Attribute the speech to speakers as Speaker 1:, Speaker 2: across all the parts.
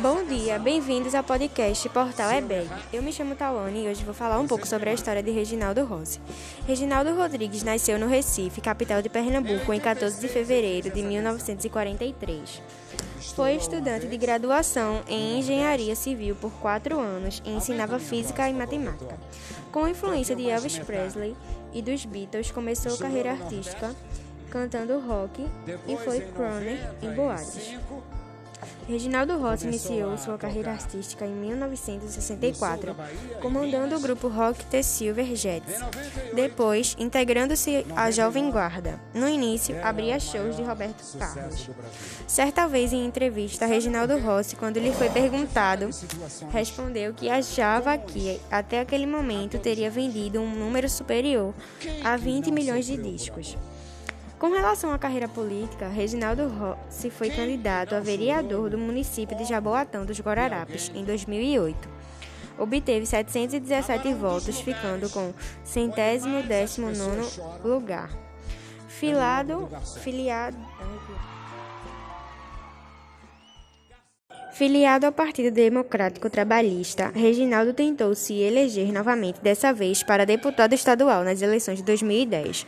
Speaker 1: Bom dia, bem-vindos ao podcast Portal EBEG. Eu me chamo Tawane e hoje vou falar um pouco sobre a história de Reginaldo Rossi. Reginaldo Rodrigues nasceu no Recife, capital de Pernambuco, em 14 de fevereiro de 1943. Foi estudante de graduação em engenharia civil por quatro anos e ensinava física e matemática. Com a influência de Elvis Presley e dos Beatles, começou a carreira artística cantando rock e foi crooner em boates. Reginaldo Rossi iniciou sua carreira artística em 1964, comandando o grupo Rock The Silver Jets. Depois, integrando-se à Jovem Guarda. No início, abria shows de Roberto Carlos. Certa vez em entrevista, Reginaldo Rossi, quando lhe foi perguntado, respondeu que achava que até aquele momento teria vendido um número superior a 20 milhões de discos. Com relação à carreira política, Reginaldo Rossi foi candidato a vereador do município de Jaboatão dos Guararapes em 2008. Obteve 717 votos, ficando com centésimo décimo nono lugar. Filado, filiado, Filiado ao Partido Democrático Trabalhista, Reginaldo tentou se eleger novamente, dessa vez para deputado estadual nas eleições de 2010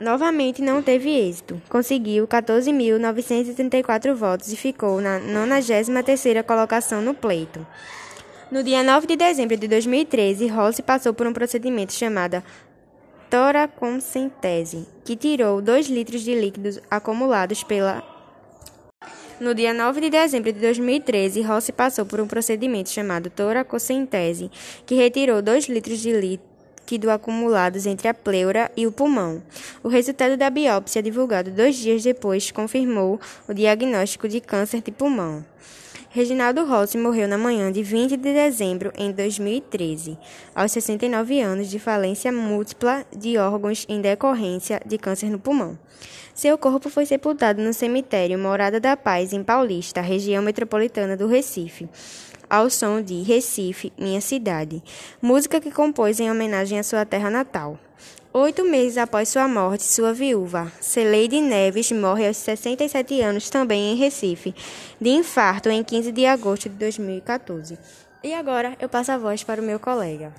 Speaker 1: novamente não teve êxito. Conseguiu 14.934 votos e ficou na 93ª colocação no pleito. No dia 9 de dezembro de 2013, Rossi passou por um procedimento chamado toracocentese, que tirou 2 litros de líquidos acumulados pela no dia 9 de dezembro de 2013, Rossi passou por um procedimento chamado toracocentese, que retirou 2 litros de líquidos líquido acumulados entre a pleura e o pulmão. O resultado da biópsia, divulgado dois dias depois, confirmou o diagnóstico de câncer de pulmão. Reginaldo Rossi morreu na manhã de 20 de dezembro em 2013, aos 69 anos de falência múltipla de órgãos em decorrência de câncer no pulmão. Seu corpo foi sepultado no cemitério Morada da Paz, em Paulista, região metropolitana do Recife ao som de Recife, Minha Cidade, música que compôs em homenagem à sua terra natal. Oito meses após sua morte, sua viúva, Celeide Neves, morre aos 67 anos também em Recife, de infarto em 15 de agosto de 2014. E agora eu passo a voz para o meu colega.